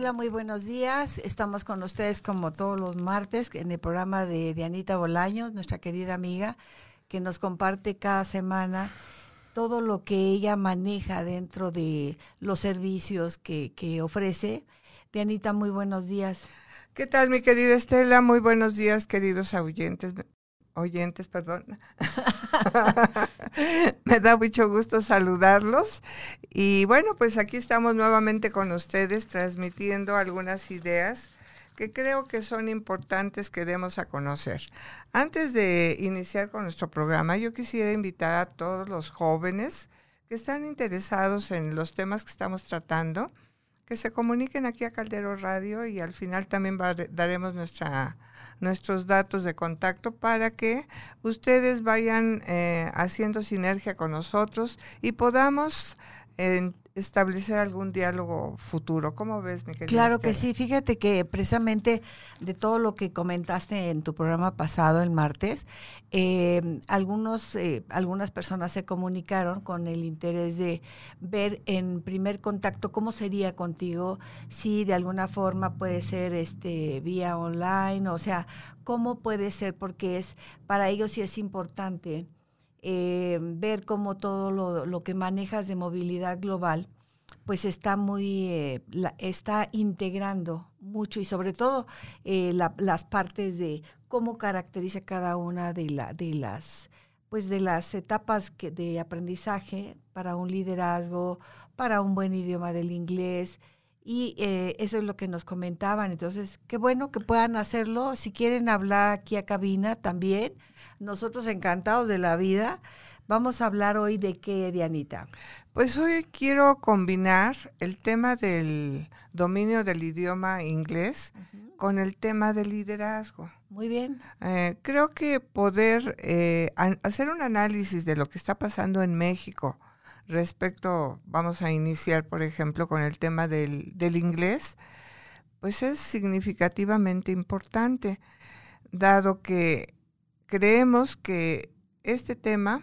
Hola, muy buenos días. Estamos con ustedes como todos los martes en el programa de Dianita Bolaños, nuestra querida amiga, que nos comparte cada semana todo lo que ella maneja dentro de los servicios que, que ofrece. Dianita, muy buenos días. ¿Qué tal, mi querida Estela? Muy buenos días, queridos oyentes. Oyentes, perdón. Me da mucho gusto saludarlos. Y bueno, pues aquí estamos nuevamente con ustedes transmitiendo algunas ideas que creo que son importantes que demos a conocer. Antes de iniciar con nuestro programa, yo quisiera invitar a todos los jóvenes que están interesados en los temas que estamos tratando, que se comuniquen aquí a Caldero Radio y al final también daremos nuestra, nuestros datos de contacto para que ustedes vayan eh, haciendo sinergia con nosotros y podamos establecer algún diálogo futuro. ¿Cómo ves, mi querida? Claro que sí. Fíjate que precisamente de todo lo que comentaste en tu programa pasado, el martes, eh, algunos, eh, algunas personas se comunicaron con el interés de ver en primer contacto cómo sería contigo, si de alguna forma puede ser este vía online, o sea, cómo puede ser, porque es para ellos sí es importante eh, ver cómo todo lo, que manejas de movilidad global, pues está muy, eh, está integrando mucho y sobre todo eh, las partes de cómo caracteriza cada una de, la, de las pues de las etapas que, de aprendizaje para un liderazgo, para un buen idioma del inglés, y eso es lo que nos comentaban. Entonces, qué bueno que puedan hacerlo. Si quieren hablar aquí a cabina también, nosotros encantados de la vida. Vamos a hablar hoy de qué, Dianita. Pues hoy quiero combinar el tema del dominio del idioma inglés con el tema del liderazgo. Muy bien. Eh, creo que poder eh, hacer un análisis de lo que está pasando en México respecto, vamos a iniciar, por ejemplo, con el tema del, del inglés, pues es significativamente importante, dado que creemos que este tema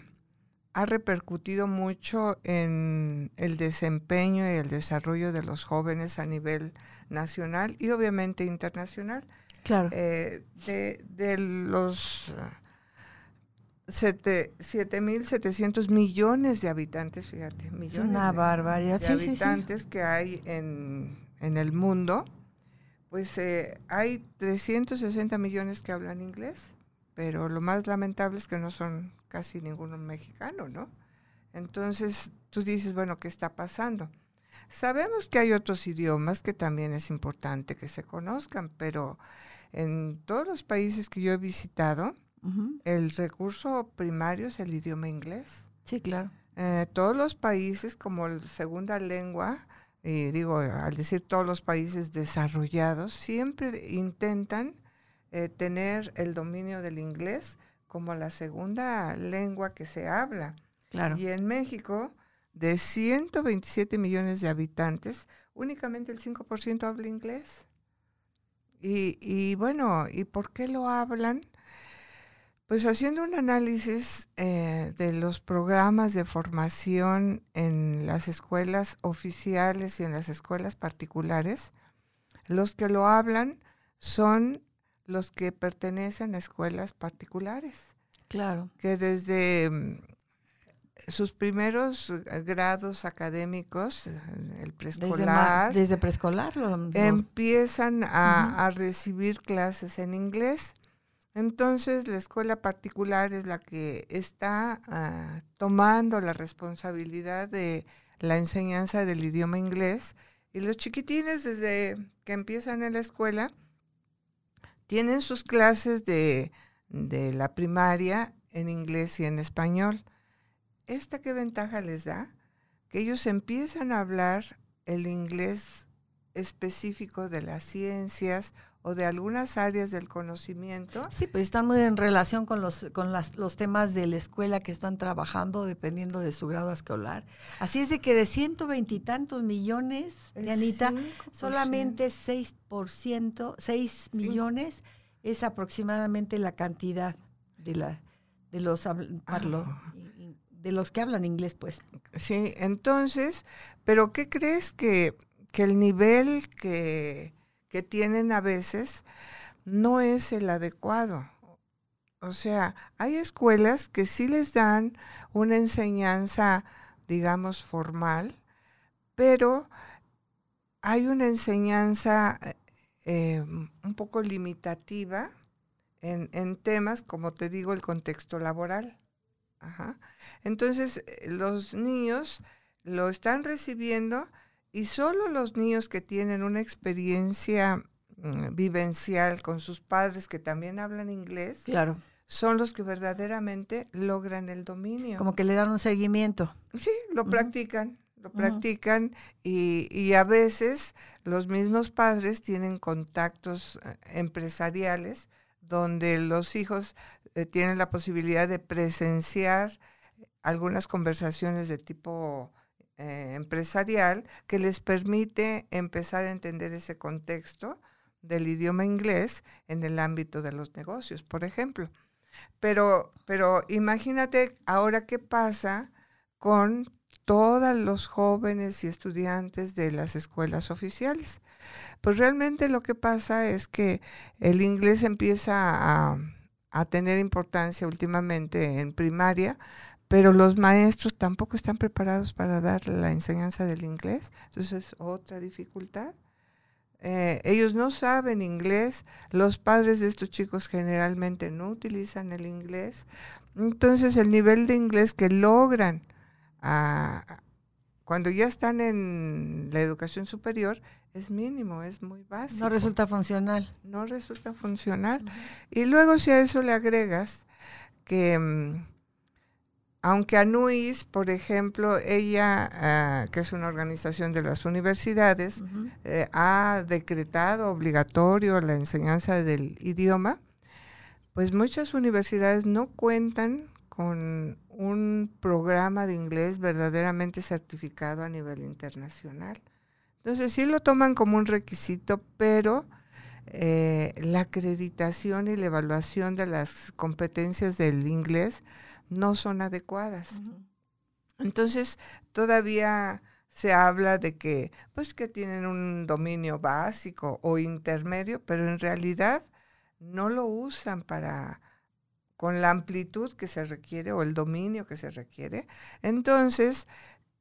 ha repercutido mucho en el desempeño y el desarrollo de los jóvenes a nivel nacional y obviamente internacional. Claro. Eh, de, de, los 7.700 millones de habitantes, fíjate, millones Una de, barbaridad. de habitantes que hay en, en, el mundo, pues eh, hay 360 millones que hablan inglés pero lo más lamentable es que no son casi ninguno mexicano, ¿no? Entonces tú dices, bueno, ¿qué está pasando? Sabemos que hay otros idiomas que también es importante que se conozcan, pero en todos los países que yo he visitado, el recurso primario es el idioma inglés. Sí, claro. Eh, todos los países como segunda lengua, y digo, al decir todos los países desarrollados, siempre intentan eh, tener el dominio del inglés como la segunda lengua que se habla. Claro. Y en México, de 127 millones de habitantes, únicamente el 5% habla inglés. Y, y, bueno, ¿y por qué lo hablan? Pues haciendo un análisis eh, de los programas de formación en las escuelas oficiales y en las escuelas particulares, los que lo hablan son los que pertenecen a escuelas particulares. Claro. Que desde mm, sus primeros grados académicos, eh, el preescolar. Desde, preescolar. Empiezan a, recibir clases en inglés. Entonces la escuela particular es la que está ah, tomando la responsabilidad de la enseñanza del idioma inglés y los chiquitines desde que empiezan en la escuela tienen sus clases de, la primaria en inglés y en español. ¿Esta qué ventaja les da? Que ellos empiezan a hablar el inglés específico de las ciencias o de algunas áreas del conocimiento. Sí, pues están muy en relación con los con las, los temas de la escuela que están trabajando dependiendo de su grado escolar. Así es de que de ciento veintitantos millones, Anita, solamente 6%, 6 millones es aproximadamente la cantidad de la de los ah. de los que hablan inglés, pues. Sí, entonces, pero ¿qué crees que que el nivel que, que tienen a veces no es el adecuado. O sea, hay escuelas que sí les dan una enseñanza, digamos, formal, pero hay una enseñanza eh, un poco limitativa en, en, temas, como te digo, el contexto laboral. Entonces, eh, los niños lo están recibiendo y solo los niños que tienen una experiencia mm, vivencial con sus padres que también hablan inglés, claro. son los que verdaderamente logran el dominio. Como que le dan un seguimiento. Sí, lo practican, lo practican y, y, a veces los mismos padres tienen contactos eh, empresariales donde los hijos eh, tienen la posibilidad de presenciar algunas conversaciones de tipo eh, empresarial que les permite empezar a entender ese contexto del idioma inglés en el ámbito de los negocios, por ejemplo. Pero, pero imagínate ahora qué pasa con todos los jóvenes y estudiantes de las escuelas oficiales. Pues realmente lo que pasa es que el inglés empieza a, a tener importancia últimamente en primaria, pero los maestros tampoco están preparados para dar la enseñanza del inglés, entonces es otra dificultad. Eh, ellos no saben inglés, los padres de estos chicos generalmente no utilizan el inglés, entonces el nivel de inglés que logran ah, cuando ya están en la educación superior es mínimo, es muy básico. No resulta funcional. No resulta funcional. Y luego si a eso le agregas que mm, aunque ANUIS, por ejemplo, ella, ah, que es una organización de las universidades, eh, ha decretado obligatorio la enseñanza del idioma, pues muchas universidades no cuentan con un programa de inglés verdaderamente certificado a nivel internacional. Entonces sí lo toman como un requisito, pero eh, la acreditación y la evaluación de las competencias del inglés no son adecuadas. Entonces, todavía se habla de que, pues, que tienen un dominio básico o intermedio, pero en realidad no lo usan para con la amplitud que se requiere o el dominio que se requiere. Entonces,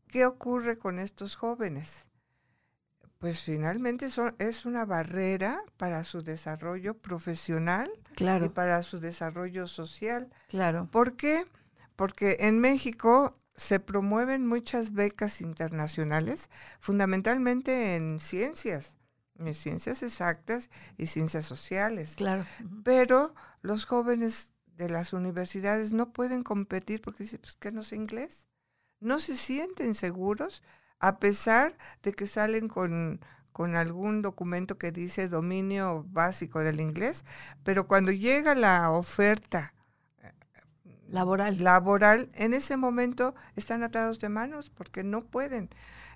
¿qué ocurre con estos jóvenes? Pues finalmente son, es una barrera para su desarrollo profesional y para su desarrollo social. Claro. ¿Por qué? Porque en México se promueven muchas becas internacionales, fundamentalmente en ciencias, en ciencias exactas y ciencias sociales. Claro. Pero los jóvenes de las universidades no pueden competir porque dicen, pues que no sé inglés. No se sienten seguros a pesar de que salen con, con algún documento que dice dominio básico del inglés, pero cuando llega la oferta laboral. laboral, en ese momento están atados de manos porque no pueden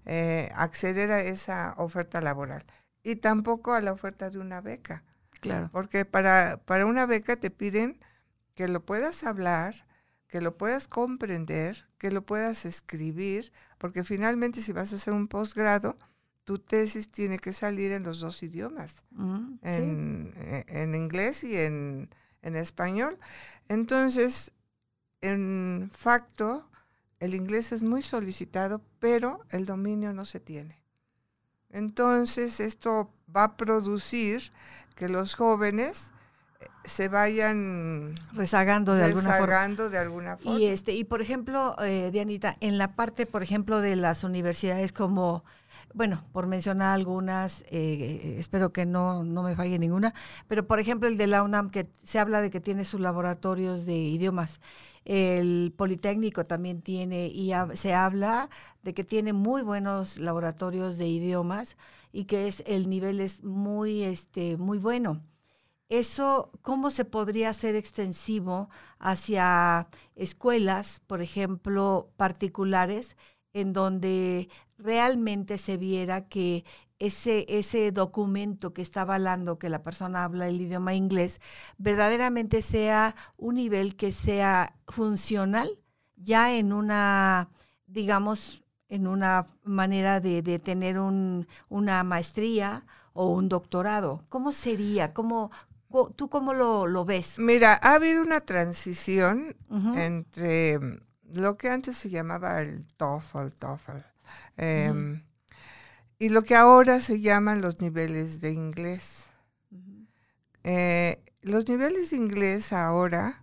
eh, acceder a esa oferta laboral y tampoco a la oferta de una beca. Claro. Porque para, para una beca te piden que lo puedas hablar, que lo puedas comprender, que lo puedas escribir, porque finalmente si vas a hacer un posgrado, tu tesis tiene que salir en los dos idiomas, mm, en, e, en, inglés y en, en español. Entonces, en facto, el inglés es muy solicitado, pero el dominio no se tiene. Entonces, esto va a producir que los jóvenes se vayan rezagando de alguna forma. de alguna forma. Y este y por ejemplo, eh, Dianita, en la parte, por ejemplo, de las universidades como bueno, por mencionar algunas, eh, espero que no, no me falle ninguna, pero por ejemplo el de la UNAM, que se habla de que tiene sus laboratorios de idiomas. El Politécnico también tiene, y se habla de que tiene muy buenos laboratorios de idiomas y que es el nivel es muy, este, muy bueno. Eso, ¿cómo se podría hacer extensivo hacia escuelas, por ejemplo, particulares, en donde realmente se viera que ese, ese documento que está avalando que la persona habla el idioma inglés verdaderamente sea un nivel que sea funcional ya en una, digamos, en una manera de, de tener un, una maestría o un doctorado. ¿Cómo sería? ¿Cómo, ¿Tú cómo lo, lo ves? Mira, ha habido una transición entre mm, lo que antes se llamaba el TOEFL, TOEFL, em, y lo que ahora se llaman los niveles de inglés. Eh, los niveles de inglés ahora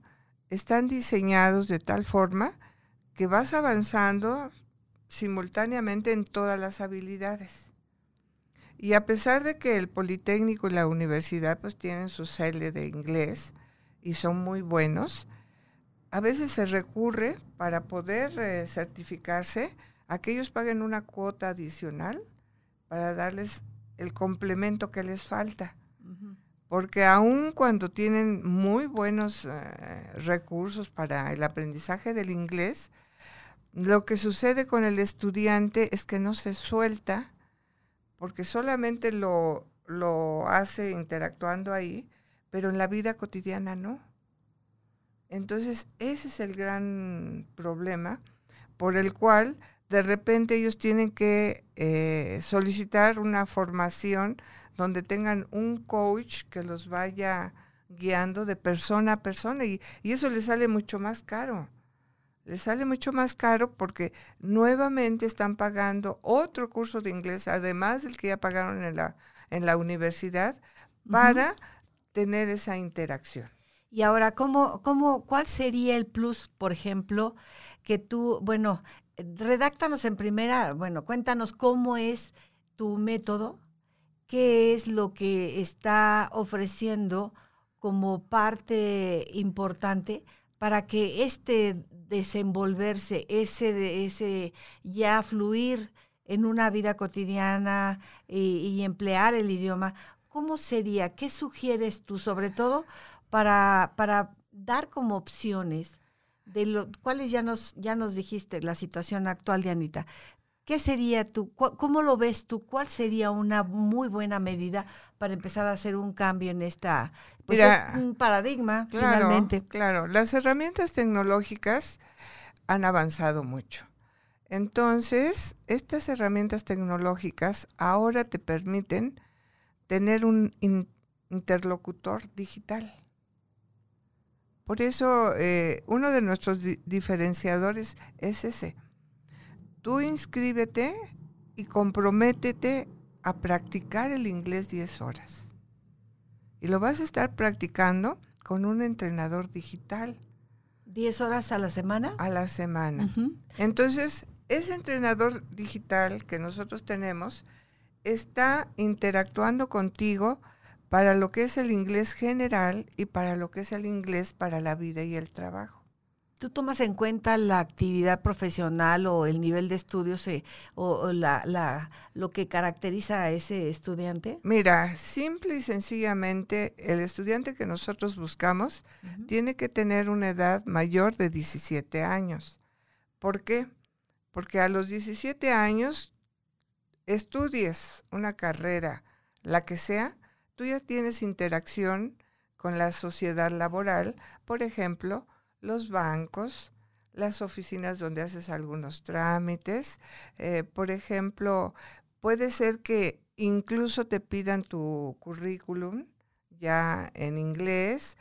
están diseñados de tal forma que vas avanzando simultáneamente en todas las habilidades. Y a pesar de que el Politécnico y la universidad pues tienen su sede de inglés y son muy buenos, a veces se recurre para poder eh, certificarse a que ellos paguen una cuota adicional para darles el complemento que les falta. Porque aun cuando tienen muy buenos eh, recursos para el aprendizaje del inglés, lo que sucede con el estudiante es que no se suelta porque solamente lo, lo hace interactuando ahí, pero en la vida cotidiana no. Entonces, ese es el gran problema por el cual de repente ellos tienen que eh, solicitar una formación donde tengan un coach que los vaya guiando de persona a persona y, y eso les sale mucho más caro les sale mucho más caro porque nuevamente están pagando otro curso de inglés, además del que ya pagaron en la, en la universidad, para tener esa interacción. Y ahora, ¿cómo, cómo, ¿cuál sería el plus, por ejemplo, que tú, bueno, redáctanos en primera, bueno, cuéntanos cómo es tu método, qué es lo que está ofreciendo como parte importante para que este desenvolverse, ese, ese ya fluir en una vida cotidiana y, emplear el idioma, ¿cómo sería? ¿Qué sugieres tú sobre todo para, para dar como opciones de lo cuáles ya nos, ya nos dijiste la situación actual de Anita? ¿Qué sería tú? ¿Cómo lo ves tú? ¿Cuál sería una muy buena medida para empezar a hacer un cambio en esta, pues un paradigma finalmente? Claro, las herramientas tecnológicas han avanzado mucho. Entonces, estas herramientas tecnológicas ahora te permiten tener un interlocutor digital. Por eso, eh, uno de nuestros diferenciadores es ese tú inscríbete y comprométete a practicar el inglés 10 horas. Y lo vas a estar practicando con un entrenador digital. ¿10 horas a la semana? A la semana. Entonces, ese entrenador digital que nosotros tenemos está interactuando contigo para lo que es el inglés general y para lo que es el inglés para la vida y el trabajo. ¿Tú tomas en cuenta la actividad profesional o el nivel de estudios eh, o, la, lo que caracteriza a ese estudiante? Mira, simple y sencillamente, el estudiante que nosotros buscamos tiene que tener una edad mayor de 17 años. ¿Por qué? Porque a los 17 años estudies una carrera, la que sea, tú ya tienes interacción con la sociedad laboral, por ejemplo, los bancos, las oficinas donde haces algunos trámites. Eh, por ejemplo, puede ser que incluso te pidan tu currículum ya en inglés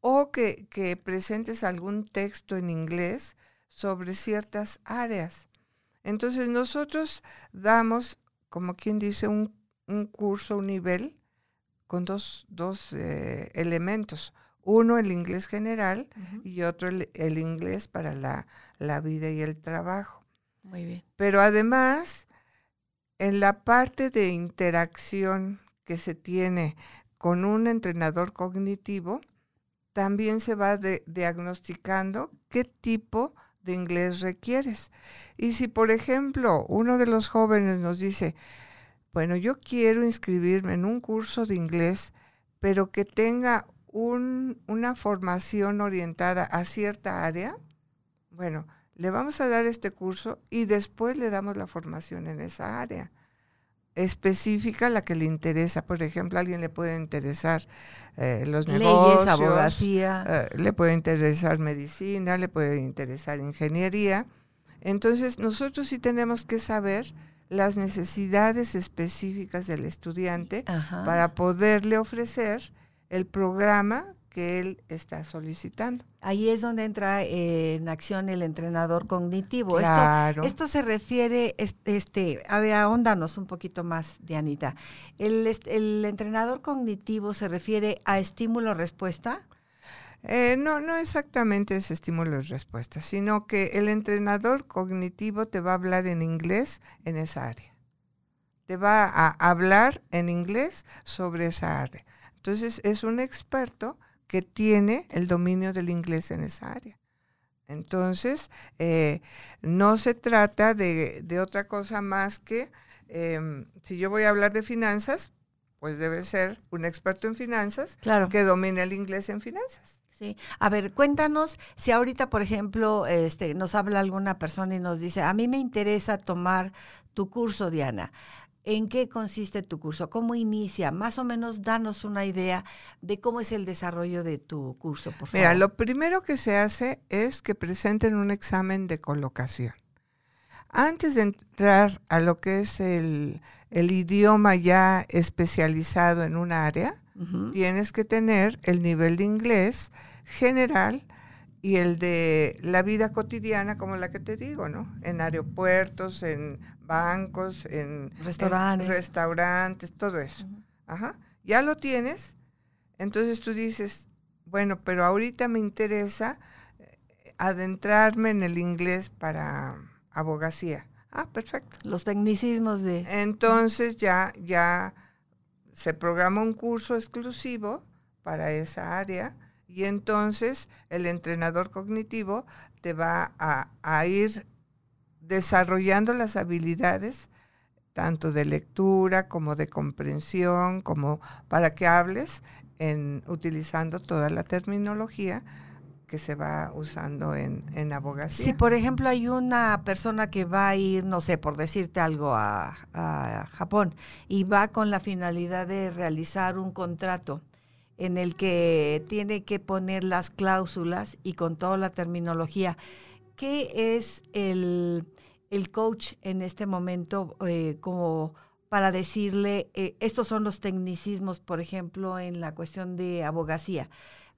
o que, presentes algún texto en inglés sobre ciertas áreas. Entonces nosotros damos, como quien dice, un, curso, un nivel con dos, eh, elementos. Uno el inglés general y otro el, inglés para la, la, vida y el trabajo. Muy bien. Pero además, en la parte de interacción que se tiene con un entrenador cognitivo, también se va diagnosticando qué tipo de inglés requieres. Y si, por ejemplo, uno de los jóvenes nos dice, bueno, yo quiero inscribirme en un curso de inglés, pero que tenga una formación orientada a cierta área, bueno, le vamos a dar este curso y después le damos la formación en esa área específica la que le interesa. Por ejemplo, a alguien le puede interesar eh, los negocios, abogacía. Eh, le puede interesar medicina, le puede interesar ingeniería. Entonces, nosotros sí tenemos que saber las necesidades específicas del estudiante para poderle ofrecer el programa que él está solicitando. Ahí es donde entra eh, en acción el entrenador cognitivo. Claro. Esto, se refiere, este, a ver, ahóndanos un poquito más, Dianita. El, el entrenador cognitivo se refiere a estímulo-respuesta. Eh, no, no exactamente es estímulo y respuesta, sino que el entrenador cognitivo te va a hablar en inglés en esa área. Te va a hablar en inglés sobre esa área. Entonces es un experto que tiene el dominio del inglés en esa área. Entonces, eh, no se trata de, otra cosa más que, em, si yo voy a hablar de finanzas, pues debe ser un experto en finanzas que domine el inglés en finanzas. Sí. A ver, cuéntanos si ahorita, por ejemplo, este, nos habla alguna persona y nos dice, a mí me interesa tomar tu curso, Diana. ¿En qué consiste tu curso? ¿Cómo inicia? Más o menos danos una idea de cómo es el desarrollo de tu curso, por favor. Mira, lo primero que se hace es que presenten un examen de colocación. Antes de entrar a lo que es el, el idioma ya especializado en un área, tienes que tener el nivel de inglés general y el de la vida cotidiana, como la que te digo, ¿no? En aeropuertos, en bancos, en restaurantes, restaurantes todo eso. Ajá. Ya lo tienes, entonces tú dices, bueno, pero ahorita me interesa eh, adentrarme en el inglés para abogacía. Ah, perfecto. Los tecnicismos de... Entonces ya, ya se programa un curso exclusivo para esa área y entonces el entrenador cognitivo te va a, ir desarrollando las habilidades tanto de lectura como de comprensión, como para que hables en utilizando toda la terminología que se va usando en, en abogacía. Si, por ejemplo, hay una persona que va a ir, no sé, por decirte algo, a, Japón y va con la finalidad de realizar un contrato en el que tiene que poner las cláusulas y con toda la terminología, ¿qué es el, coach en este momento eh, como para decirle, eh, estos son los tecnicismos, por ejemplo, en la cuestión de abogacía?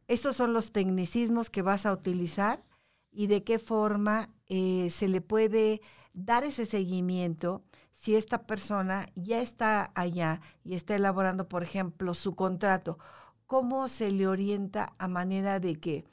Estos son los tecnicismos que vas a utilizar y de qué forma eh, se le puede dar ese seguimiento si esta persona ya está allá y está elaborando, por ejemplo, su contrato. ¿Cómo se le orienta a manera de que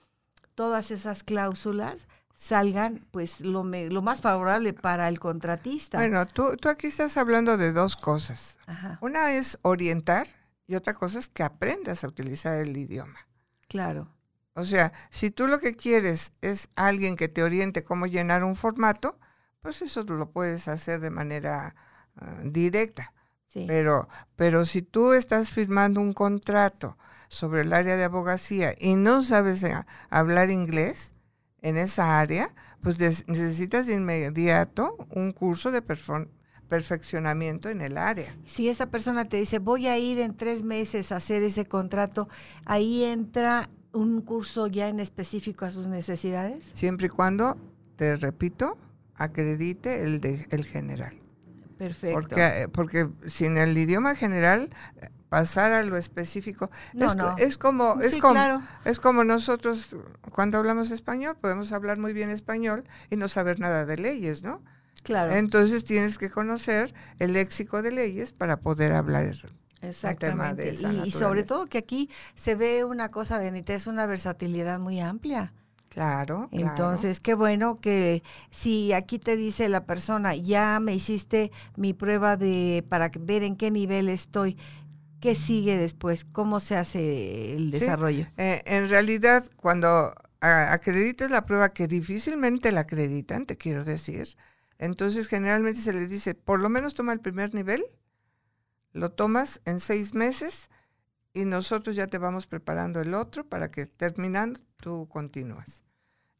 todas esas cláusulas salgan pues lo, lo más favorable para el contratista? Bueno, tú, tú aquí estás hablando de dos cosas. Una es orientar y otra cosa es que aprendas a utilizar el idioma. Claro. O sea, si tú lo que quieres es alguien que te oriente cómo llenar un formato, pues eso lo puedes hacer de manera ah, directa. Pero, pero si tú estás firmando un contrato sobre el área de abogacía y no sabes eh, hablar inglés en esa área, pues necesitas de inmediato un curso de perfeccionamiento en el área. Si esa persona te dice, voy a ir en tres meses a hacer ese contrato, ahí entra un curso ya en específico a sus necesidades. Siempre y cuando, te repito, acredite el, de, el general. Perfecto. Porque, porque sin el idioma general pasar a lo específico. es, es, como, es, como es como nosotros cuando hablamos español, podemos hablar muy bien español y no saber nada de leyes, ¿no? Claro. Entonces tienes que conocer el léxico de leyes para poder hablar. Exactamente. y, sobre todo que aquí se ve una cosa de Anita, es una versatilidad muy amplia. Claro. Entonces, qué bueno que si aquí te dice la persona, ya me hiciste mi prueba de para ver en qué nivel estoy, ¿qué sigue después? ¿Cómo se hace el desarrollo? Eh, en realidad, cuando acredites la prueba, que difícilmente la acreditan, te quiero decir, entonces, generalmente se les dice, por lo menos toma el primer nivel, lo tomas en seis meses y nosotros ya te vamos preparando el otro para que terminando tú continúas.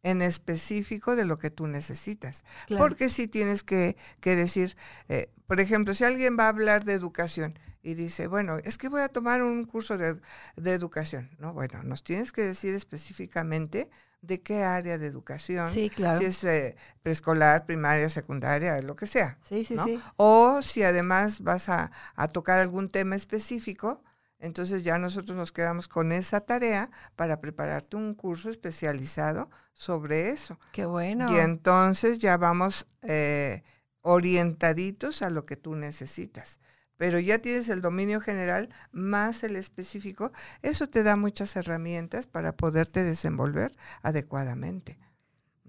En específico de lo que tú necesitas. Porque si tienes que, decir, eh, por ejemplo, si alguien va a hablar de educación y dice, bueno, es que voy a tomar un curso de, educación, ¿no? Bueno, nos tienes que decir específicamente de qué área de educación. Sí, claro. Si es eh, preescolar, primaria, secundaria, lo que sea. Sí, sí, sí. O si además vas a, a tocar algún tema específico, entonces ya nosotros nos quedamos con esa tarea para prepararte un curso especializado sobre eso. Qué bueno. Y entonces ya vamos eh, orientaditos a lo que tú necesitas. Pero ya tienes el dominio general más el específico. Eso te da muchas herramientas para poderte desenvolver adecuadamente.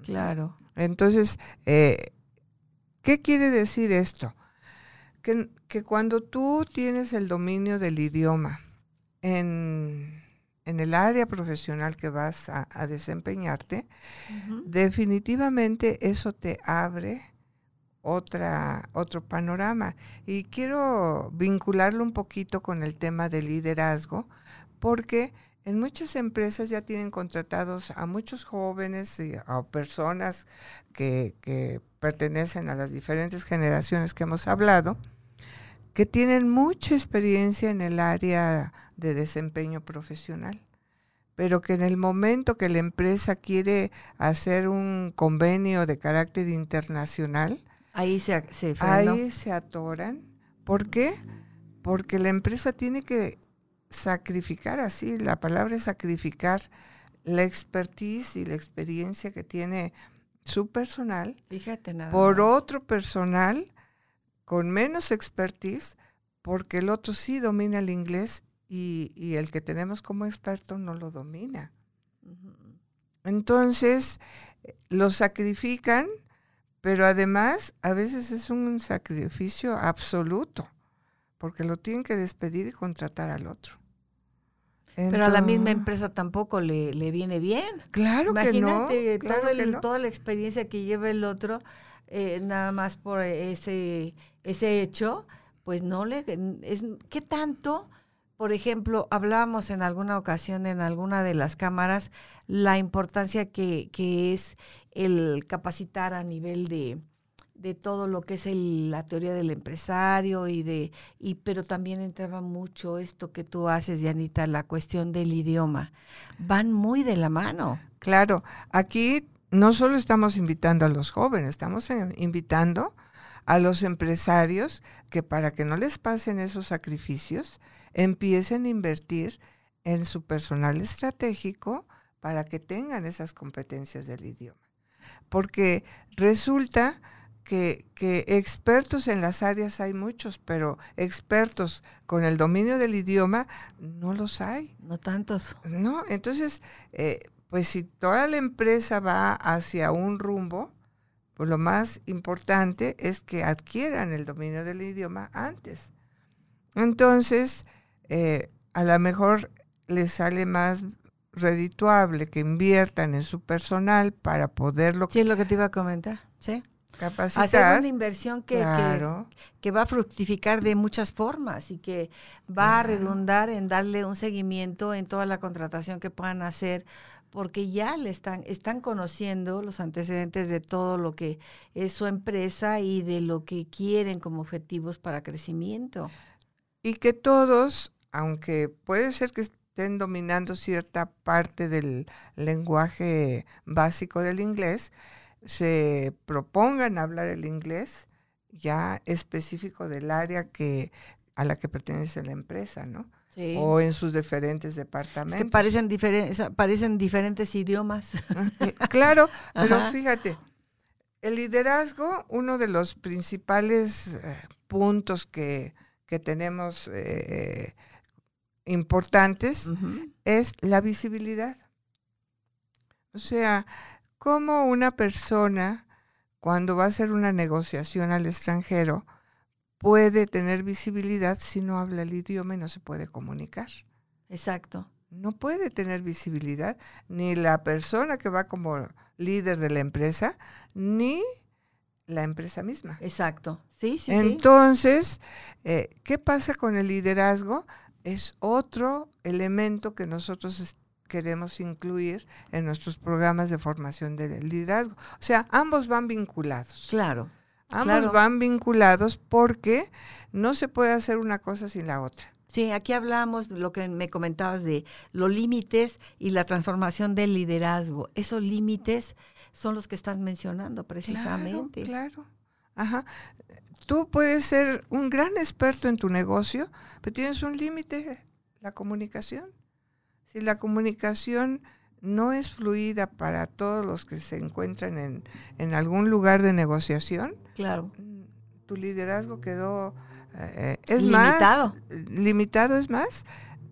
Claro. Entonces, eh, ¿qué quiere decir esto? Que, que, cuando tú tienes el dominio del idioma en, el área profesional que vas a, desempeñarte, definitivamente eso te abre otra, otro panorama. Y quiero vincularlo un poquito con el tema del liderazgo, porque en muchas empresas ya tienen contratados a muchos jóvenes y a personas que, que pertenecen a las diferentes generaciones que hemos hablado, que tienen mucha experiencia en el área de desempeño profesional, pero que en el momento que la empresa quiere hacer un convenio de carácter internacional, ahí se, ahí se atoran. ¿Por qué? Porque la empresa tiene que sacrificar, así la palabra es sacrificar, la expertise y la experiencia que tiene su personal Fíjate nada por otro personal con menos expertise, porque el otro sí domina el inglés y, el que tenemos como experto no lo domina. Entonces, lo sacrifican, pero además a veces es un sacrificio absoluto, porque lo tienen que despedir y contratar al otro. pero a la misma empresa tampoco le, viene bien. Claro que no. Imagínate toda la experiencia que lleva el otro, eh, nada más por ese ese hecho, pues no le... Es, ¿Qué tanto? Por ejemplo, hablábamos en alguna ocasión en alguna de las cámaras la importancia que, que es el capacitar a nivel de, de todo lo que es la teoría del empresario y de y pero también entraba mucho esto que tú haces Yanita la cuestión del idioma van muy de la mano claro aquí no solo estamos invitando a los jóvenes estamos invitando a los empresarios que para que no les pasen esos sacrificios, empiecen a invertir en su personal estratégico para que tengan esas competencias del idioma. Porque resulta que, que, expertos en las áreas hay muchos, pero expertos con el dominio del idioma no los hay. No tantos. No, entonces, eh, pues si toda la empresa va hacia un rumbo, pues lo más importante es que adquieran el dominio del idioma antes. Entonces, eh, a lo mejor les sale más redituable que inviertan en su personal para poderlo... Sí, es lo que te iba a comentar, sí. Capacitar. Hacer una inversión que, que, va a fructificar de muchas formas y que va a redundar en darle un seguimiento en toda la contratación que puedan hacer porque ya le están, están conociendo los antecedentes de todo lo que es su empresa y de lo que quieren como objetivos para crecimiento. Y que todos, aunque puede ser que estén dominando cierta parte del lenguaje básico del inglés, se propongan hablar el inglés ya específico del área que a la que pertenece la empresa, ¿no? O en sus diferentes departamentos. que parecen, parecen diferentes idiomas. claro, pero fíjate, el liderazgo, uno de los principales eh, puntos que, tenemos eh, importantes es la visibilidad. O sea, como una persona cuando va a hacer una negociación al extranjero, puede tener visibilidad si no habla el idioma y no se puede comunicar. Exacto. No puede tener visibilidad ni la persona que va como líder de la empresa, ni la empresa misma. Exacto. Sí, sí. Entonces, eh, ¿qué pasa con el liderazgo? Es otro elemento que nosotros queremos incluir en nuestros programas de formación de liderazgo. O sea, ambos van vinculados. Claro. Ambos van vinculados porque no se puede hacer una cosa sin la otra. Sí, aquí hablamos de lo que me comentabas de los límites y la transformación del liderazgo. Esos límites son los que estás mencionando precisamente. Claro, claro. Ajá. Tú puedes ser un gran experto en tu negocio, pero tienes un límite, la comunicación. Si la comunicación no es fluida para todos los que se encuentran en, en algún lugar de negociación, claro. tu liderazgo quedó eh, es limitado. más limitado es más,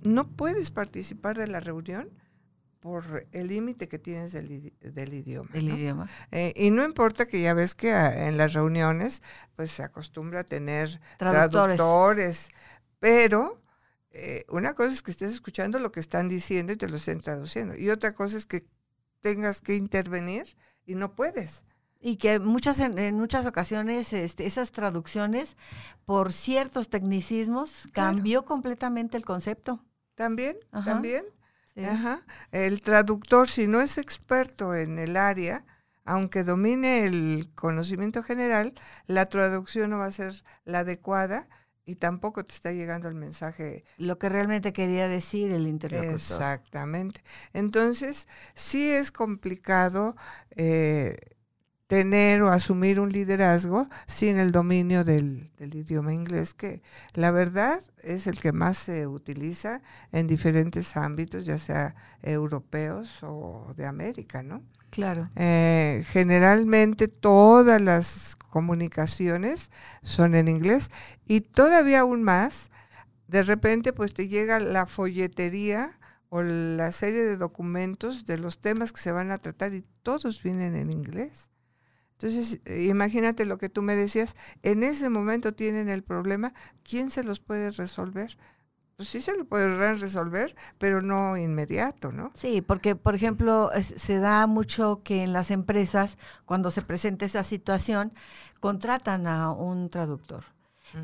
no puedes participar de la reunión por el límite que tienes del, del idioma. El idioma. Eh, y no importa que ya ves que ah, en las reuniones pues se acostumbra a tener traductores, pero eh, una cosa es que estés escuchando lo que están diciendo y te lo estén traduciendo. Y otra cosa es que tengas que intervenir y no puedes. Y que muchas en, muchas ocasiones este, esas traducciones, por ciertos tecnicismos, cambió completamente el concepto. También, también. Ajá. El traductor, si no es experto en el área, aunque domine el conocimiento general, la traducción no va a ser la adecuada y tampoco te está llegando el mensaje. Lo que realmente quería decir el interlocutor. Exactamente. Entonces, sí es complicado eh, tener o asumir un liderazgo sin el dominio del, idioma inglés, que la verdad es el que más se utiliza en diferentes ámbitos, ya sea europeos o de América, ¿no? Claro. Eh, generalmente todas las comunicaciones son en inglés y todavía aún más, de repente pues te llega la folletería o la serie de documentos de los temas que se van a tratar y todos vienen en inglés. Entonces, eh, imagínate lo que tú me decías, en ese momento tienen el problema, ¿quién se los puede resolver? Pues sí se lo puede resolver, pero no inmediato, ¿no? Sí, porque, por ejemplo, se da mucho que en las empresas, cuando se presenta esa situación, contratan a un traductor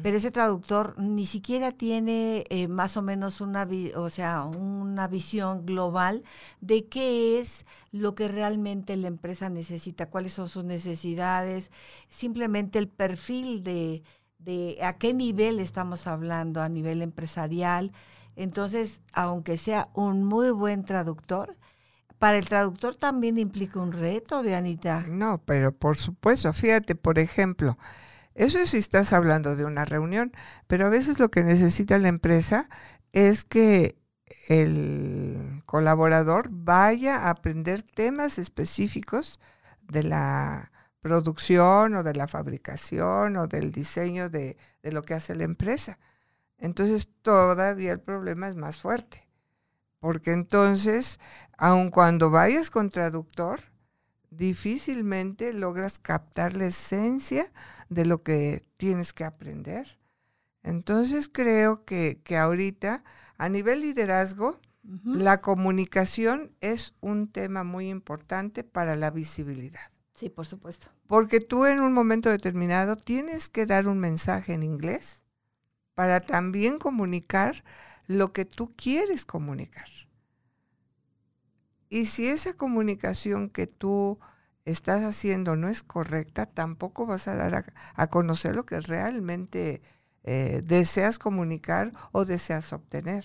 pero ese traductor ni siquiera tiene eh, más o menos una, o sea, una visión global de qué es lo que realmente la empresa necesita, cuáles son sus necesidades, simplemente el perfil de, de a qué nivel estamos hablando, a nivel empresarial. Entonces, aunque sea un muy buen traductor, para el traductor también implica un reto, de Anita. No, pero por supuesto, fíjate, por ejemplo, eso es si estás hablando de una reunión, pero a veces lo que necesita la empresa es que el colaborador vaya a aprender temas específicos de la producción o de la fabricación o del diseño de, de lo que hace la empresa. Entonces todavía el problema es más fuerte, porque entonces, aun cuando vayas con traductor, difícilmente logras captar la esencia de lo que tienes que aprender. Entonces creo que, ahorita a nivel liderazgo, la comunicación es un tema muy importante para la visibilidad. Sí, por supuesto. Porque tú en un momento determinado tienes que dar un mensaje en inglés para también comunicar lo que tú quieres comunicar. Y si esa comunicación que tú estás haciendo no es correcta, tampoco vas a dar a, conocer lo que realmente eh, deseas comunicar o deseas obtener.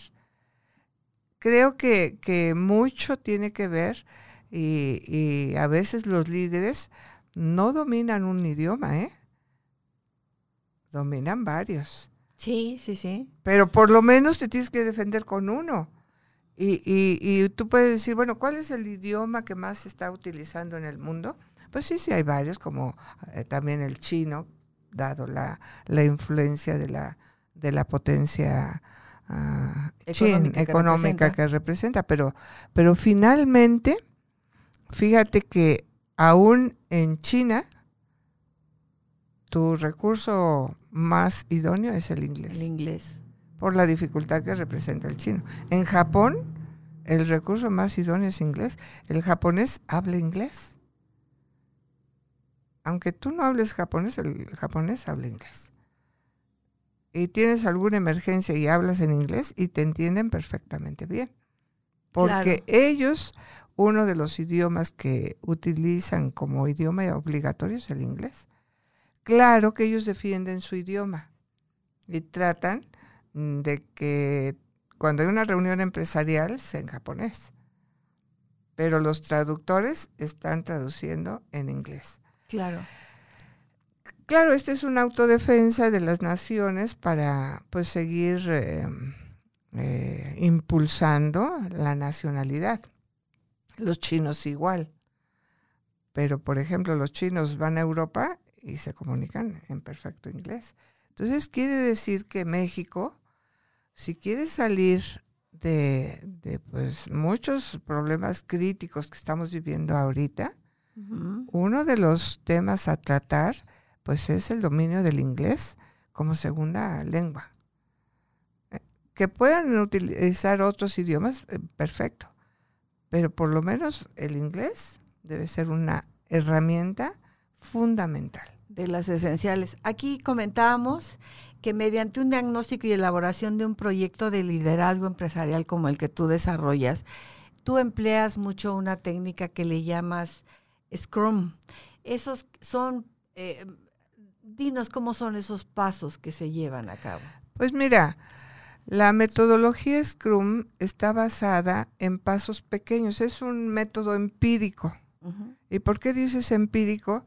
Creo que, mucho tiene que ver y, a veces los líderes no dominan un idioma, ¿eh? Dominan varios. Sí, sí, sí. Pero por lo menos te tienes que defender con uno. Y, y, y, tú puedes decir, bueno, ¿cuál es el idioma que más se está utilizando en el mundo? Pues sí, sí hay varios, como eh, también el chino, dado la, la, influencia de la, de la potencia uh, económica, que, representa. Pero, pero finalmente, fíjate que aún en China, tu recurso más idóneo es el inglés. El inglés por la dificultad que representa el chino. En Japón, el recurso más idóneo es inglés. El japonés habla inglés. Aunque tú no hables japonés, el japonés habla inglés. Y tienes alguna emergencia y hablas en inglés y te entienden perfectamente bien. porque ellos, uno de los idiomas que utilizan como idioma obligatorio es el inglés. Claro que ellos defienden su idioma y tratan de que cuando hay una reunión empresarial sea en japonés, pero los traductores están traduciendo en inglés. Claro. Claro, esta es una autodefensa de las naciones para pues seguir eh, eh, impulsando la nacionalidad. Los chinos igual. Pero, por ejemplo, los chinos van a Europa y se comunican en perfecto inglés. Entonces, quiere decir que México, si quiere salir de, pues, muchos problemas críticos que estamos viviendo ahorita, uno de los temas a tratar pues es el dominio del inglés como segunda lengua. Eh, que puedan utilizar otros idiomas, eh, perfecto, pero por lo menos el inglés debe ser una herramienta fundamental. De las esenciales. Aquí comentábamos que mediante un diagnóstico y elaboración de un proyecto de liderazgo empresarial como el que tú desarrollas, tú empleas mucho una técnica que le llamas Scrum. Esos son eh, dinos cómo son esos pasos que se llevan a cabo. Pues mira, la metodología Scrum está basada en pasos pequeños, es un método empírico. ¿Y por qué dices empírico?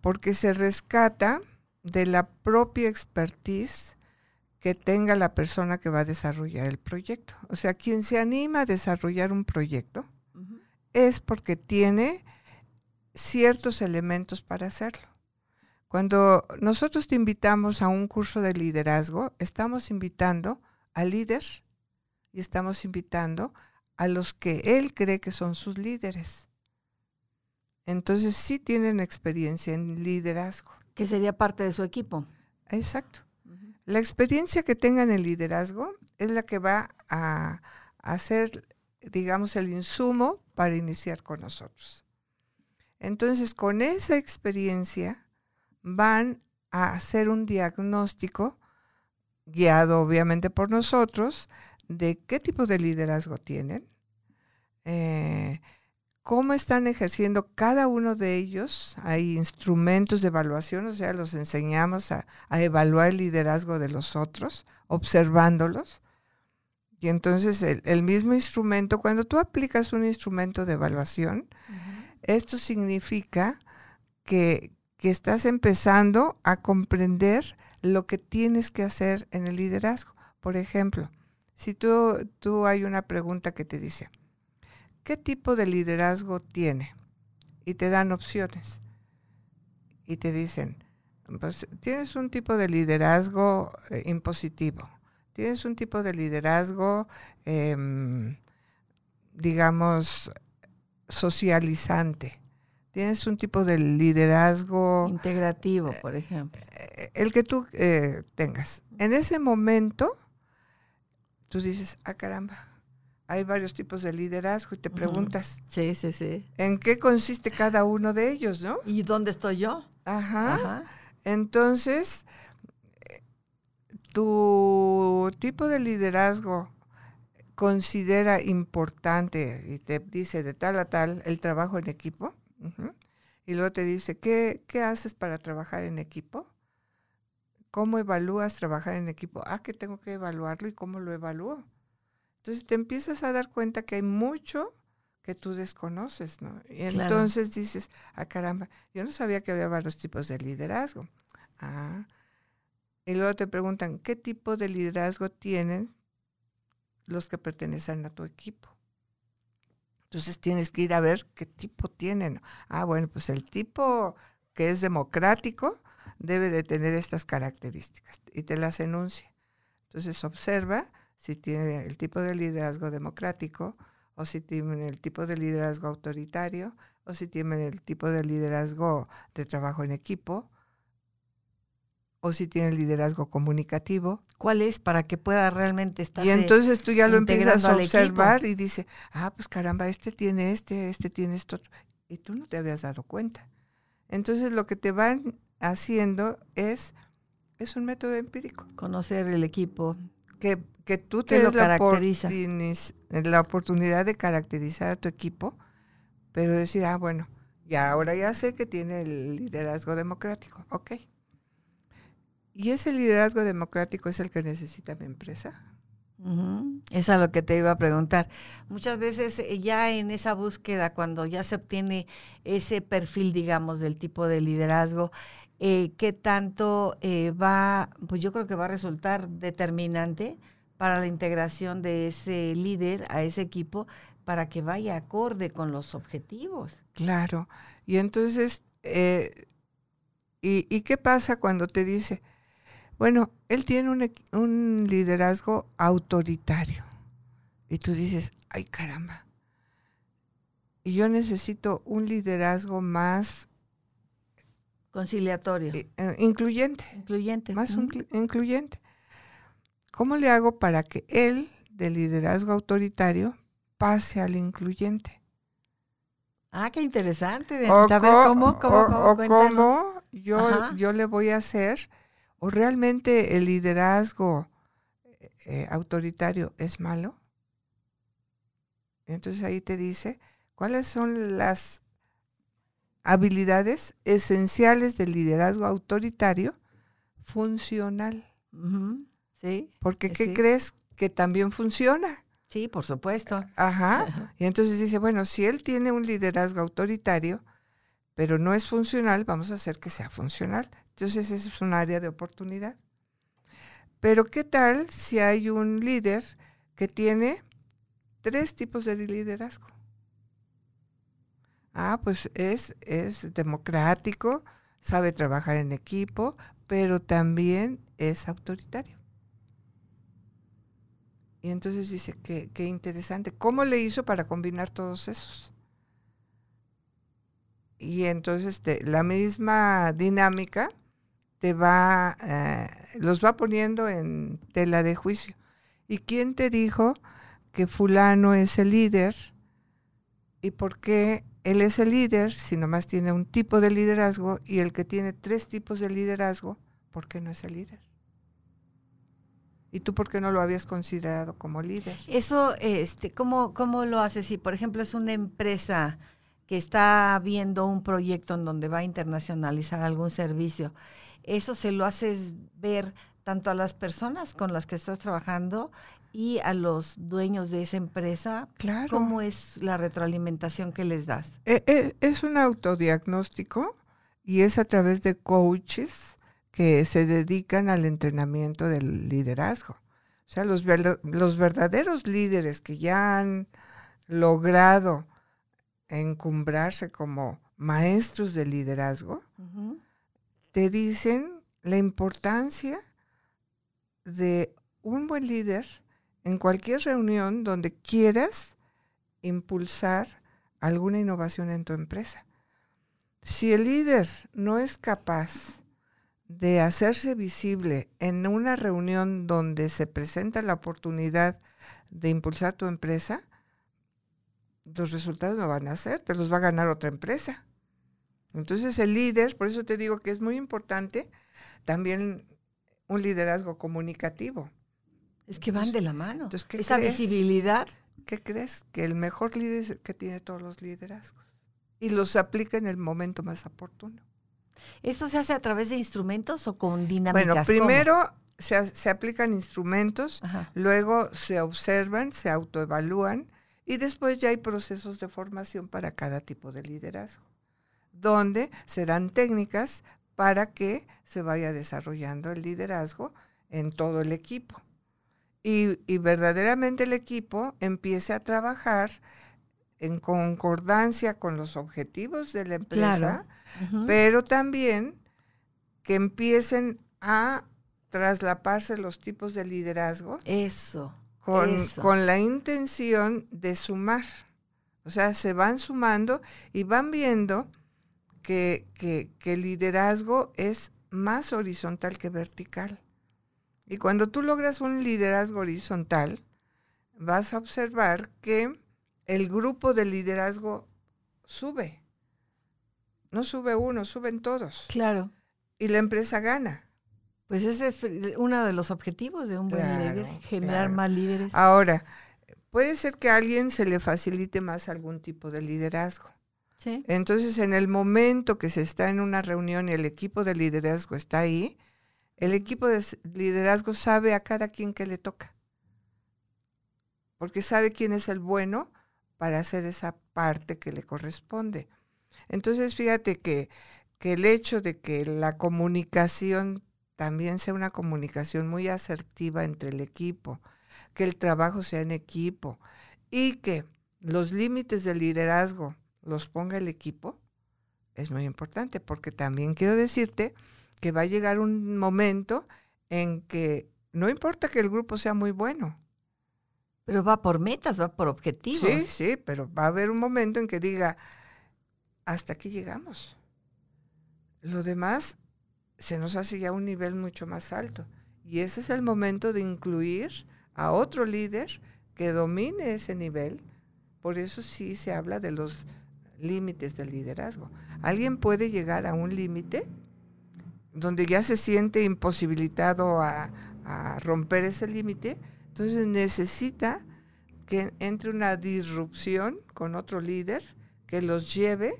Porque se rescata de la propia expertise que tenga la persona que va a desarrollar el proyecto. O sea, quien se anima a desarrollar un proyecto es porque tiene ciertos elementos para hacerlo. Cuando nosotros te invitamos a un curso de liderazgo, estamos invitando al líder y estamos invitando a los que él cree que son sus líderes. Entonces sí tienen experiencia en liderazgo. Que sería parte de su equipo. Exacto. La experiencia que tengan en liderazgo es la que va a hacer, digamos, el insumo para iniciar con nosotros. Entonces, con esa experiencia, van a hacer un diagnóstico, guiado obviamente por nosotros, de qué tipo de liderazgo tienen, eh, cómo están ejerciendo cada uno de ellos. Hay instrumentos de evaluación, o sea, los enseñamos a, evaluar el liderazgo de los otros, observándolos. Y entonces el, mismo instrumento, cuando tú aplicas un instrumento de evaluación, esto significa que, que estás empezando a comprender lo que tienes que hacer en el liderazgo. Por ejemplo, si tú, tú hay una pregunta que te dice, ¿qué tipo de liderazgo tiene? Y te dan opciones. Y te dicen, pues tienes un tipo de liderazgo eh, impositivo, tienes un tipo de liderazgo, em, digamos, socializante, tienes un tipo de liderazgo integrativo, por ejemplo. Eh, el que tú eh, tengas. En ese momento, tú dices, ah, caramba, hay varios tipos de liderazgo y te preguntas, sí, sí, sí. ¿En qué consiste cada uno de ellos, no? ¿Y dónde estoy yo? Ajá. Entonces, tu tipo de liderazgo considera importante y te dice de tal a tal el trabajo en equipo, y luego te dice, ¿qué, ¿qué haces para trabajar en equipo? ¿Cómo evalúas trabajar en equipo? Ah, que tengo que evaluarlo y cómo lo evalúo. Entonces te empiezas a dar cuenta que hay mucho que tú desconoces, ¿no? Y entonces dices, ah, caramba, yo no sabía que había varios tipos de liderazgo. Ah, y luego te preguntan, ¿qué tipo de liderazgo tienen los que pertenecen a tu equipo? Entonces tienes que ir a ver qué tipo tienen. Ah, bueno, pues el tipo que es democrático debe de tener estas características y te las enuncia. Entonces observa si tiene el tipo de liderazgo democrático o si tiene el tipo de liderazgo autoritario o si tiene el tipo de liderazgo de trabajo en equipo o si tiene liderazgo comunicativo. ¿Cuál es para que pueda realmente estar? Y entonces tú ya lo empiezas a observar y dice, ah, pues caramba, este tiene este, este tiene esto. Y tú no te habías dado cuenta. Entonces lo que te van haciendo es, es un método empírico. Conocer el equipo. Que, que tú te des la, la oportunidad de caracterizar a tu equipo, pero decir, ah, bueno, ya ahora ya sé que tiene el liderazgo democrático, ok. ¿Y ese liderazgo democrático es el que necesita mi empresa? Eso es lo que te iba a preguntar. Muchas veces eh, ya en esa búsqueda, cuando ya se obtiene ese perfil, digamos, del tipo de liderazgo, eh, ¿qué tanto eh, va, pues yo creo que va a resultar determinante para la integración de ese líder a ese equipo para que vaya acorde con los objetivos? Claro. Y entonces, ¿y, ¿y qué pasa cuando te dice, bueno, él tiene un, liderazgo autoritario. Y tú dices, ay caramba. Y yo necesito un liderazgo más conciliatorio. Eh, eh, incluyente. Incluyente. Más incluyente. ¿Cómo le hago para que él, del liderazgo autoritario, pase al incluyente? Ah, qué interesante. a ver, ¿cómo, cómo, cómo, cómo yo, yo le voy a hacer ¿O realmente el liderazgo eh, autoritario es malo? Entonces ahí te dice cuáles son las habilidades esenciales del liderazgo autoritario funcional. Sí. Porque ¿qué crees que también funciona? Sí, por supuesto. Ajá. Y entonces dice, bueno, si él tiene un liderazgo autoritario, pero no es funcional, vamos a hacer que sea funcional. Entonces, es un área de oportunidad. Pero, ¿qué tal si hay un líder que tiene tres tipos de liderazgo? Ah, pues es, es democrático, sabe trabajar en equipo, pero también es autoritario. Y entonces dice, qué, qué interesante. ¿Cómo le hizo para combinar todos esos? Y entonces la misma dinámica te va, eh, los va poniendo en tela de juicio. ¿Y quién te dijo que fulano es el líder? ¿Y por qué él es el líder si nomás tiene un tipo de liderazgo y el que tiene tres tipos de liderazgo, ¿por qué no es el líder? ¿Y tú por qué no lo habías considerado como líder? Eso, este, ¿cómo, cómo lo haces? Si, por ejemplo, es una empresa que está viendo un proyecto en donde va a internacionalizar algún servicio eso se lo haces ver tanto a las personas con las que estás trabajando y a los dueños de esa empresa. Claro. ¿Cómo es la retroalimentación que les das? Eh, eh, es un autodiagnóstico y es a través de coaches que se dedican al entrenamiento del liderazgo. O sea, los, los verdaderos líderes que ya han logrado encumbrarse como maestros de liderazgo, te dicen la importancia de un buen líder en cualquier reunión donde quieras impulsar alguna innovación en tu empresa. Si el líder no es capaz de hacerse visible en una reunión donde se presenta la oportunidad de impulsar tu empresa, los resultados no van a ser, te los va a ganar otra empresa. Entonces el líder, por eso te digo que es muy importante también un liderazgo comunicativo. Es que van de la mano. Esa visibilidad. ¿Qué crees? Que el mejor líder es el que tiene todos los liderazgos y los aplica en el momento más oportuno. ¿Esto se hace a través de instrumentos o con dinámicas? Bueno, primero se, se, aplican instrumentos, luego se observan, se autoevalúan y después ya hay procesos de formación para cada tipo de liderazgo donde se dan técnicas para que se vaya desarrollando el liderazgo en todo el equipo. Y, verdaderamente el equipo empiece a trabajar en concordancia con los objetivos de la empresa, pero también que empiecen a traslaparse los tipos de liderazgo. Eso. Con, con la intención de sumar. O sea, se van sumando y van viendo que, el liderazgo es más horizontal que vertical. Y cuando tú logras un liderazgo horizontal, vas a observar que el grupo de liderazgo sube. No sube uno, suben todos. Claro. Y la empresa gana. Pues ese es uno de los objetivos de un buen líder, generar más líderes. Ahora, puede ser que a alguien se le facilite más algún tipo de liderazgo. ¿Sí? Entonces, en el momento que se está en una reunión y el equipo de liderazgo está ahí, el equipo de liderazgo sabe a cada quien que le toca. Porque sabe quién es el bueno para hacer esa parte que le corresponde. Entonces, fíjate que, que el hecho de que la comunicación también sea una comunicación muy asertiva entre el equipo, que el trabajo sea en equipo y que los límites del liderazgo los ponga el equipo, es muy importante, porque también quiero decirte que va a llegar un momento en que no importa que el grupo sea muy bueno. Pero va por metas, va por objetivos. Sí, sí, pero va a haber un momento en que diga, hasta aquí llegamos. Lo demás se nos hace ya un nivel mucho más alto. Y ese es el momento de incluir a otro líder que domine ese nivel. Por eso sí se habla de los límites del liderazgo. Alguien puede llegar a un límite donde ya se siente imposibilitado a, a romper ese límite, entonces necesita que entre una disrupción con otro líder que los lleve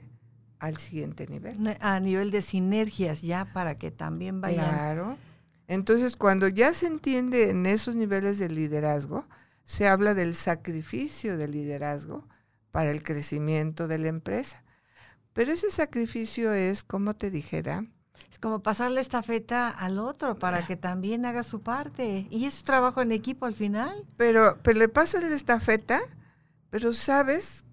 al siguiente nivel. A nivel de sinergias ya para que también vayan. Claro. Entonces, cuando ya se entiende en esos niveles de liderazgo, se habla del sacrificio del liderazgo para el crecimiento de la empresa. Pero ese sacrificio es, como te dijera, es como pasarle esta feta al otro para que también haga su parte. Y es trabajo en equipo al final. Pero, pero le pasas la estafeta, pero sabes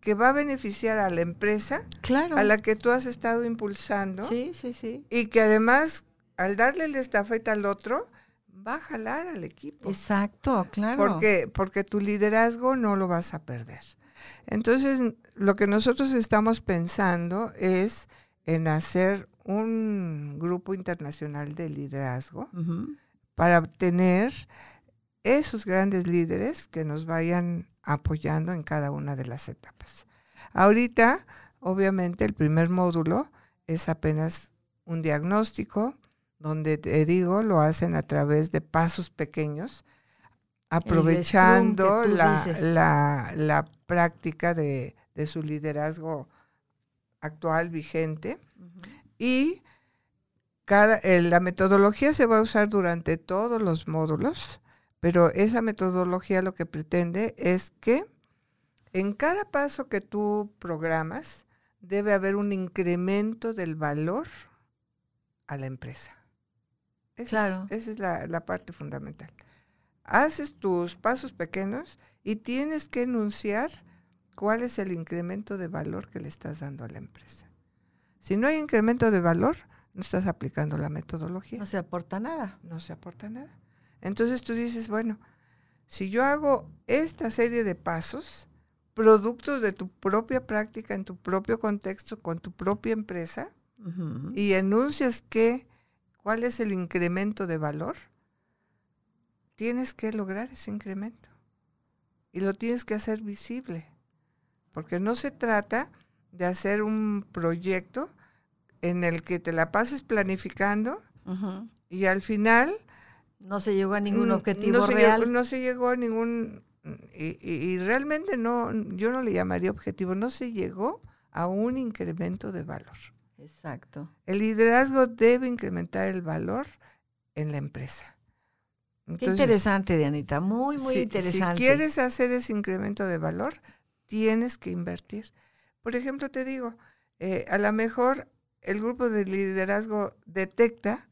que va a beneficiar a la empresa claro. a la que tú has estado impulsando. Sí, sí, sí. Y que además, al darle la estafeta al otro, va a jalar al equipo. Exacto, claro. Porque, porque tu liderazgo no lo vas a perder. Entonces, lo que nosotros estamos pensando es en hacer un grupo internacional de liderazgo para tener esos grandes líderes que nos vayan apoyando en cada una de las etapas. Ahorita, obviamente, el primer módulo es apenas un diagnóstico, donde te digo, lo hacen a través de pasos pequeños, aprovechando la, la, práctica de, de, su liderazgo actual, vigente. Y cada, eh, la metodología se va a usar durante todos los módulos, pero esa metodología lo que pretende es que en cada paso que tú programas debe haber un incremento del valor a la empresa. claro. esa es la, la parte fundamental. Haces tus pasos pequeños y tienes que enunciar cuál es el incremento de valor que le estás dando a la empresa. Si no hay incremento de valor, no estás aplicando la metodología. No se aporta nada. No se aporta nada. Entonces tú dices, bueno, si yo hago esta serie de pasos, productos de tu propia práctica, en tu propio contexto, con tu propia empresa, y enuncias que, cuál es el incremento de valor, tienes que lograr ese incremento. Y lo tienes que hacer visible. Porque no se trata de hacer un proyecto en el que te la pases planificando y al final... No se llegó a ningún objetivo no real. no se llegó a ningún... Y, realmente no, yo no le llamaría objetivo, no se llegó a un incremento de valor. Exacto. El liderazgo debe incrementar el valor en la empresa. Qué interesante, Dianita, muy, muy interesante. Si quieres hacer ese incremento de valor, tienes que invertir. Por ejemplo, te digo, eh, a lo mejor el grupo de liderazgo detecta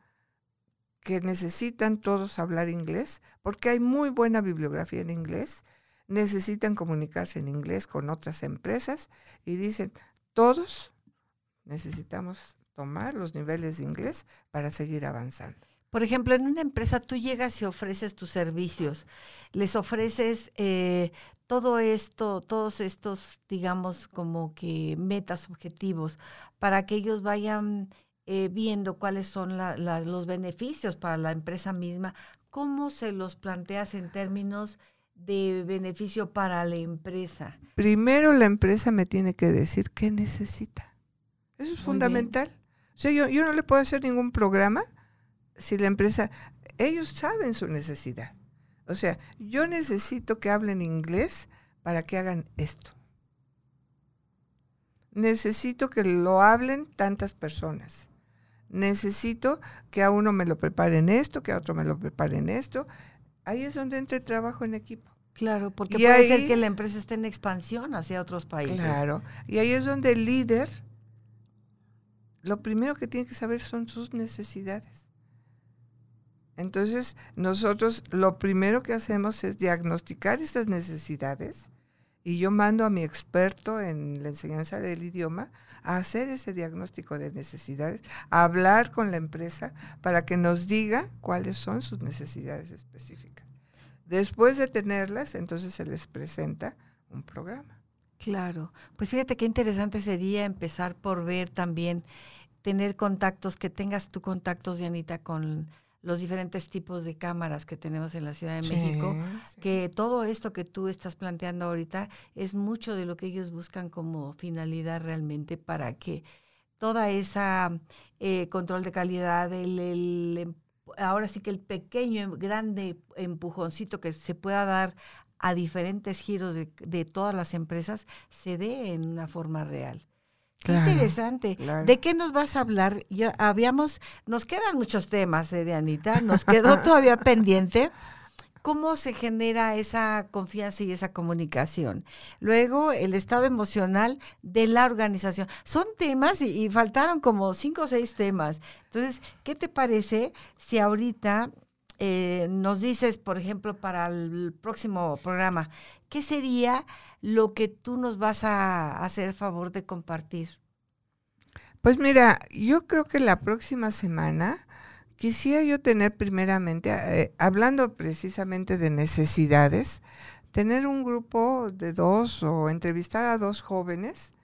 que necesitan todos hablar inglés, porque hay muy buena bibliografía en inglés, necesitan comunicarse en inglés con otras empresas y dicen, todos necesitamos tomar los niveles de inglés para seguir avanzando. Por ejemplo, en una empresa tú llegas y ofreces tus servicios, les ofreces eh, todo esto, todos estos, digamos, como que metas, objetivos, para que ellos vayan eh, viendo cuáles son los beneficios para la empresa misma, ¿cómo se los planteas en términos de beneficio para la empresa? Primero la empresa me tiene que decir qué necesita. Eso es fundamental. O sea, yo, yo no le puedo hacer ningún programa si la empresa, ellos saben su necesidad. O sea, yo necesito que hablen inglés para que hagan esto. Necesito que lo hablen tantas personas. Necesito que a uno me lo preparen esto, que a otro me lo preparen esto. Ahí es donde entra el trabajo en equipo. Claro, porque puede ser que la empresa esté en expansión hacia otros países. Claro, y ahí es donde el líder, lo primero que tiene que saber son sus necesidades. Entonces, nosotros lo primero que hacemos es diagnosticar estas necesidades y yo mando a mi experto en la enseñanza del idioma a hacer ese diagnóstico de necesidades, a hablar con la empresa para que nos diga cuáles son sus necesidades específicas. Después de tenerlas, entonces se les presenta un programa. Claro, pues fíjate qué interesante sería empezar por ver también, tener contactos, que tengas tu contactos, Dianita, con los diferentes tipos de cámaras que tenemos en la Ciudad de México, que todo esto que tú estás planteando ahorita es mucho de lo que ellos buscan como finalidad realmente para que toda esa eh, control de calidad, el, el, ahora sí que el pequeño, grande empujoncito que se pueda dar a diferentes giros de, todas las empresas se dé en una forma real. Qué interesante. ¿De qué nos vas a hablar? Ya habíamos, nos quedan muchos temas, eh, de Anita, nos quedó todavía pendiente cómo se genera esa confianza y esa comunicación. Luego, el estado emocional de la organización. Son temas y, faltaron como cinco o seis temas. Entonces, ¿qué te parece si ahorita eh, nos dices, por ejemplo, para el próximo programa, qué sería lo que tú nos vas a hacer favor de compartir? Pues mira, yo creo que la próxima semana quisiera yo tener primeramente, eh, hablando precisamente de necesidades, tener un grupo de dos o entrevistar a dos jóvenes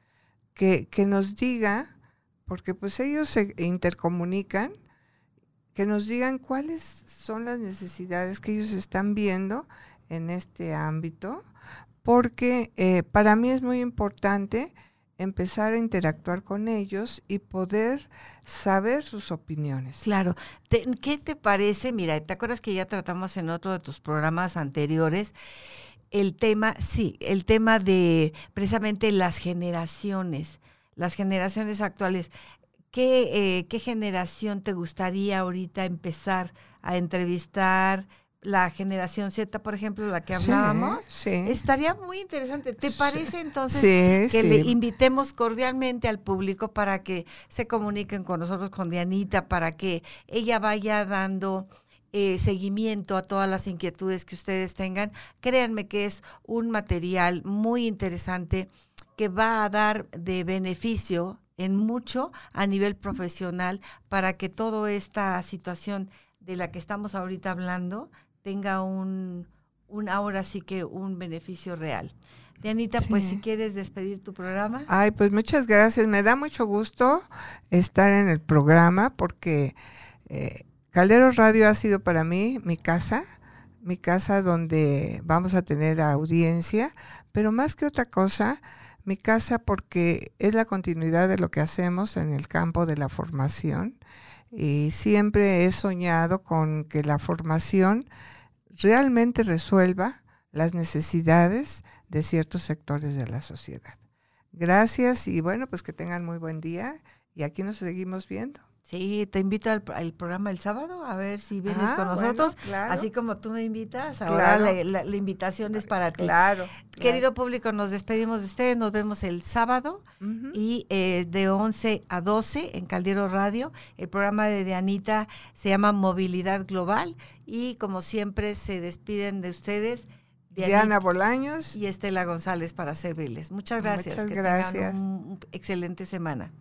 que, que nos diga, porque pues ellos se intercomunican, que nos digan cuáles son las necesidades que ellos están viendo en este ámbito, porque eh, para mí es muy importante empezar a interactuar con ellos y poder saber sus opiniones. Claro. ¿Qué te parece? Mira, ¿te acuerdas que ya tratamos en otro de tus programas anteriores el tema, sí, el tema de precisamente las generaciones, las generaciones actuales? ¿Qué, eh, qué generación te gustaría ahorita empezar a entrevistar? La generación Z, por ejemplo, la que hablábamos, estaría muy interesante. ¿Te parece entonces que le invitemos cordialmente al público para que se comuniquen con nosotros, con Dianita, para que ella vaya dando eh, seguimiento a todas las inquietudes que ustedes tengan? Créanme que es un material muy interesante que va a dar de beneficio en mucho a nivel profesional para que toda esta situación de la que estamos ahorita hablando tenga un, un ahora sí que un beneficio real. Dianita, pues si quieres despedir tu programa. Ay, pues muchas gracias. Me da mucho gusto estar en el programa porque eh, Caldero Radio ha sido para mí mi casa, mi casa donde vamos a tener audiencia, pero más que otra cosa, mi casa porque es la continuidad de lo que hacemos en el campo de la formación y siempre he soñado con que la formación realmente resuelva las necesidades de ciertos sectores de la sociedad. Gracias y bueno, pues que tengan muy buen día y aquí nos seguimos viendo. Sí, te invito al, programa el sábado a ver si vienes ah, con nosotros. Así como tú me invitas, ahora la, invitación es para ti. Claro. Querido público, nos despedimos de ustedes. Nos vemos el sábado y eh, de 11 a 12 en Caldero Radio. El programa de Dianita se llama Movilidad Global y como siempre se despiden de ustedes. Diana Bolaños y Estela González para servirles. Muchas gracias. Muchas gracias. Tengan un excelente semana.